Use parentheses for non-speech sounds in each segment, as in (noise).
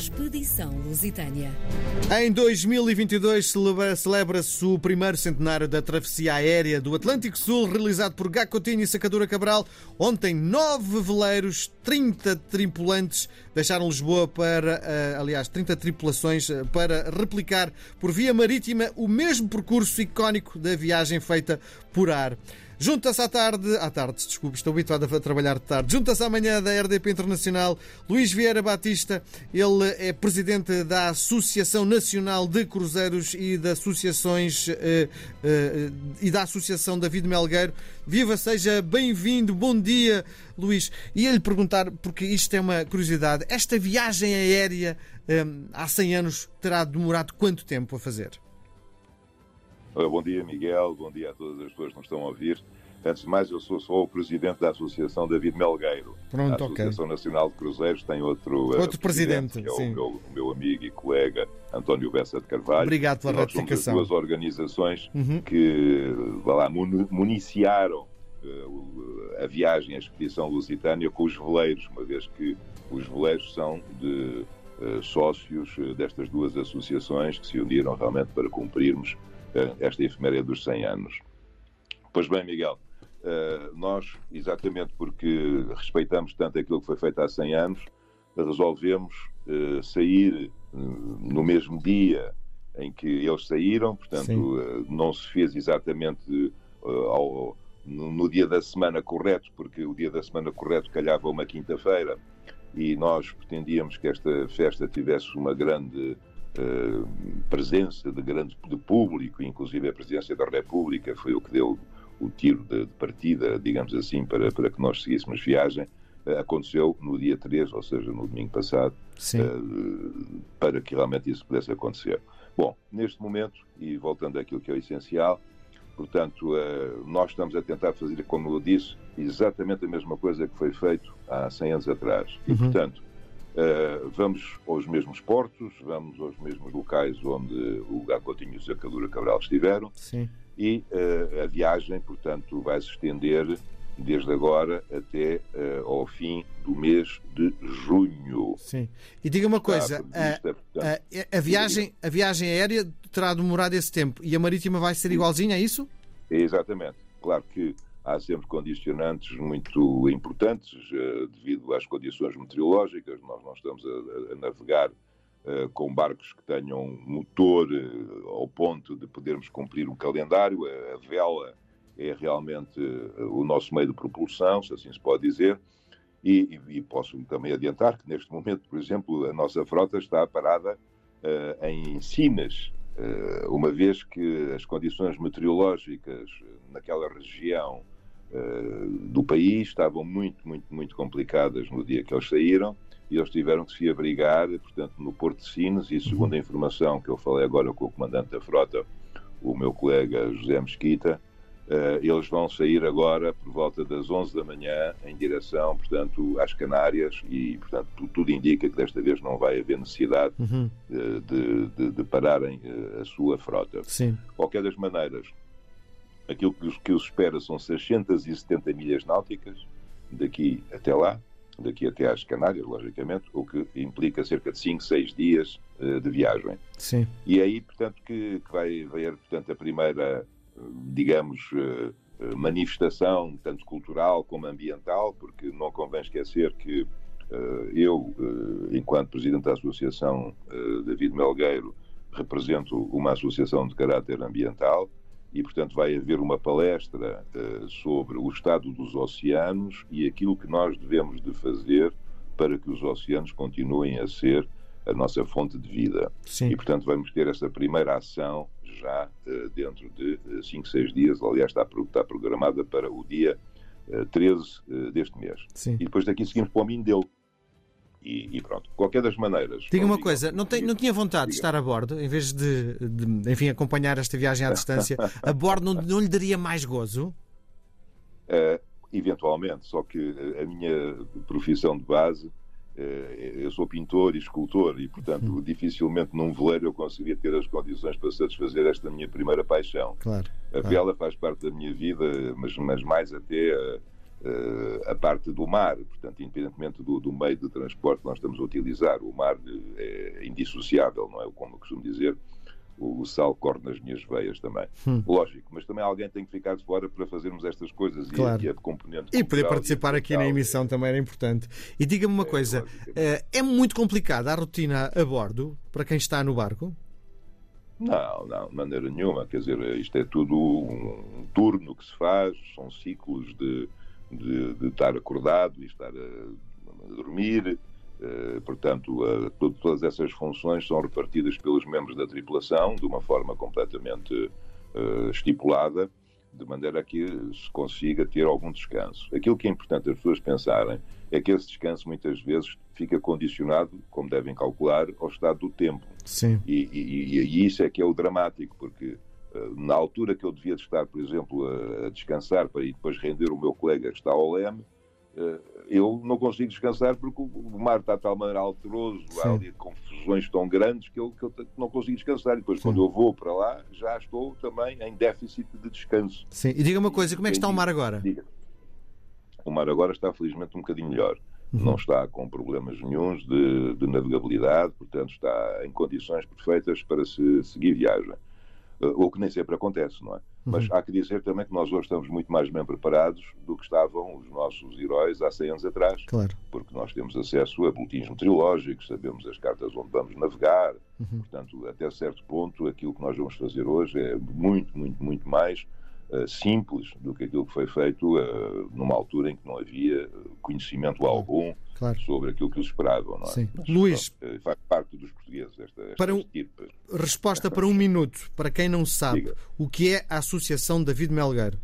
Expedição Lusitânia. Em 2022 celebra-se o primeiro centenário da travessia aérea do Atlântico Sul, realizado por Gacotinho e Sacadura Cabral. Ontem, nove veleiros, 30 tripulantes deixaram Lisboa para, eh, aliás, 30 tripulações eh, para replicar por via marítima o mesmo percurso icónico da viagem feita por ar. Junta-se à tarde, à tarde, desculpe, estou habituado a trabalhar de tarde. Junta-se amanhã da RDP Internacional Luís Vieira Batista. Ele é presidente da Associação Nacional de Cruzeiros e da Associações eh, eh, e da Associação David Melgueiro. Viva, seja bem-vindo, bom dia, Luís. E lhe perguntar, porque isto é uma curiosidade, esta viagem aérea eh, há 100 anos terá demorado quanto tempo a fazer? Bom dia, Miguel. Bom dia a todas as pessoas que nos estão a ouvir. Antes de mais, eu sou só o presidente da Associação David Melgueiro. Pronto, a Associação okay. Nacional de Cruzeiros tem outro, outro uh, presidente, presidente, que é sim. o meu, o meu, amigo e colega António Bessa de Carvalho. Obrigado pela nós ratificação. Somos as duas organizações uhum. que lá, municiaram uh, a viagem, a expedição lusitânia com os veleiros, uma vez que os veleiros são de uh, sócios destas duas associações que se uniram realmente para cumprirmos esta efeméride dos 100 anos. Pois bem, Miguel, nós, exatamente porque respeitamos tanto aquilo que foi feito há 100 anos, resolvemos sair no mesmo dia em que eles saíram, portanto, Sim. não se fez exatamente ao, no dia da semana correto, porque o dia da semana correto calhava uma quinta-feira e nós pretendíamos que esta festa tivesse uma grande Uh, presença de grande de público, inclusive a presidência da República foi o que deu o tiro de, de partida, digamos assim, para, para que nós seguíssemos viagem. Uh, aconteceu no dia 3, ou seja, no domingo passado, uh, para que realmente isso pudesse acontecer. Bom, neste momento, e voltando àquilo que é o essencial, portanto, nós estamos a tentar fazer, como eu disse, exatamente a mesma coisa que foi feito há 100 anos atrás. E, uhum. portanto, Uh, vamos aos mesmos portos, vamos aos mesmos locais onde o Gacotinho e o Sacadura Cabral estiveram Sim. e uh, a viagem, portanto, vai se estender desde agora até uh, ao fim do mês de junho. Sim. E diga uma coisa, a, portanto, a, a, viagem, a viagem aérea terá demorado esse tempo e a marítima vai ser igualzinha, é isso? Exatamente. Claro que há sempre condicionantes muito importantes uh, devido às condições meteorológicas. Nós não estamos a, a navegar uh, com barcos que tenham motor uh, ao ponto de podermos cumprir um calendário. A, a vela é realmente o nosso meio de propulsão, se assim se pode dizer. E, e, e, posso também adiantar que neste momento, por exemplo, a nossa frota está parada em Sinas, uma vez que as condições meteorológicas naquela região uh, do país estavam muito, muito, muito complicadas no dia que eles saíram e eles tiveram que se abrigar, portanto, no Porto de Sines e segundo a informação que eu falei agora com o comandante da frota, o meu colega José Mesquita, eles vão sair agora por volta das 11 da manhã em direção, portanto, às Canárias e, portanto, tudo indica que desta vez não vai haver necessidade uhum. uh, de, de, de, pararem a sua frota. Sim. Qualquer das maneiras, aquilo que os, que os espera são 670 milhas náuticas daqui até lá, daqui até às Canárias, logicamente, o que implica cerca de 5, 6 dias uh, de viagem. Sim. E aí, portanto, que, que vai haver, portanto, a primeira, digamos, uh, manifestação, tanto cultural como ambiental, porque não convém esquecer que uh, eu, enquanto Presidente da Associação David Melgueiro, represento uma associação de caráter ambiental, e, portanto, vai haver uma palestra sobre o estado dos oceanos e aquilo que nós devemos de fazer para que os oceanos continuem a ser a nossa fonte de vida. Sim. E, portanto, vamos ter essa primeira ação dentro de 5, uh, 6 dias. Aliás, está, está, programada para o dia 13 deste mês. Sim. E depois daqui seguimos para o Mindelo. E, e, pronto, qualquer das maneiras. Diga uma coisa, não, tem, não tinha vontade diga. de estar a bordo, em vez de, de, enfim, acompanhar esta viagem à distância, (laughs) a bordo não, não lhe daria mais gozo? Uh, eventualmente, só que a minha profissão de base, eu sou pintor e escultor e, portanto, dificilmente num veleiro eu conseguiria ter as condições para satisfazer esta minha primeira paixão. Claro. A claro. vela faz parte da minha vida, mas, mas mais até a, a parte do mar, portanto, independentemente do, do, meio de transporte que nós estamos a utilizar, o mar é indissociável, não é? Como eu costumo dizer, o, sal corre nas minhas veias também. Hum. Lógico, mas também alguém tem que ficar de fora para fazermos estas coisas claro. e, a, componente. E poder participar aqui na emissão também era importante. E diga-me uma é, coisa: é, é muito complicada a rotina a bordo para quem está no barco? Não, não, de maneira nenhuma. Quer dizer, isto é tudo um turno que se faz, são ciclos de, de, de estar acordado e estar a, a dormir. Uh, portanto, uh, todas essas funções são repartidas pelos membros da tripulação de uma forma completamente uh, estipulada, de maneira que se consiga ter algum descanso. Aquilo que é importante as pessoas pensarem é que esse descanso muitas vezes fica condicionado, como devem calcular, ao estado do tempo. Sim. E, e, e isso é que é o dramático, porque na altura que eu devia estar, por exemplo, a, descansar para ir depois render o meu colega que está ao leme, eh, eu não consigo descansar porque o mar está de tal maneira alteroso, Sim. há ali confusões tão grandes que eu, que eu não consigo descansar. E depois, Sim. quando eu vou para lá, já estou também em déficit de descanso. Sim, e diga uma coisa: como é que está o mar agora? Diga. O mar agora está, felizmente, um bocadinho melhor. Uhum. Não está com problemas nenhums de, de navegabilidade, portanto, está em condições perfeitas para se seguir viagem o que nem sempre acontece, não é? Mas uhum. há que dizer também que nós hoje estamos muito mais bem preparados do que estavam os nossos heróis há 100 anos atrás. Claro. Porque nós temos acesso a boletins meteorológicos, sabemos as cartas onde vamos navegar. Uhum. Portanto, até certo ponto, aquilo que nós vamos fazer hoje é muito, muito, muito mais simples do que aquilo que foi feito uh, numa altura em que não havia conhecimento algum claro. sobre aquilo que eles esperavam. Não é? Sim. Mas, Luís, eh, faz parte dos portugueses esta, esta para um, Resposta para um minuto, para quem não sabe, Diga. o que é a Associação David Melgueiro?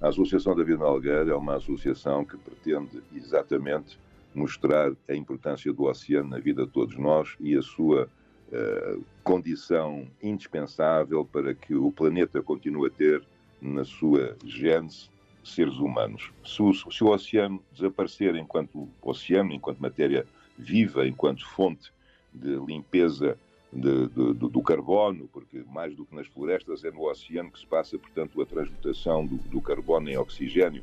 A Associação David Melgueiro é uma associação que pretende exatamente mostrar a importância do oceano na vida de todos nós e a sua uh, condição indispensável para que o planeta continue a ter na sua gênese seres humanos. Se o, se o oceano desaparecer enquanto oceano, enquanto matéria viva, enquanto fonte de limpeza de, de, de, do carbono, porque mais do que nas florestas é no oceano que se passa, portanto, a transmutação do, do carbono em oxigênio.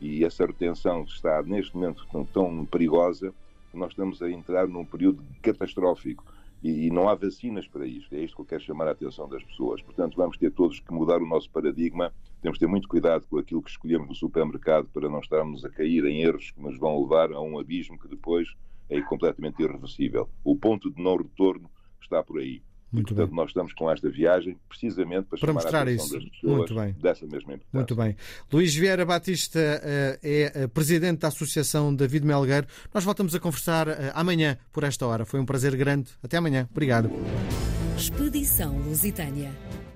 E essa retenção está neste momento tão, tão perigosa nós estamos a entrar num período catastrófico e, não há vacinas para isto. É isto que eu quero chamar a atenção das pessoas. Portanto, vamos ter todos que mudar o nosso paradigma. Temos de ter muito cuidado com aquilo que escolhemos no supermercado para não estarmos a cair em erros que nos vão levar a um abismo que depois é completamente irreversível. O ponto de não retorno está por aí. Muito Portanto, bem. nós estamos com esta viagem precisamente para, para mostrar a isso. das pessoas Muito bem. dessa mesma importância. Muito bem. Luís Vieira Batista eh, é eh, presidente da Associação David Melgueiro. Nós voltamos a conversar eh, amanhã por esta hora. Foi um prazer grande. Até amanhã. Obrigado. Expedição Lusitânia.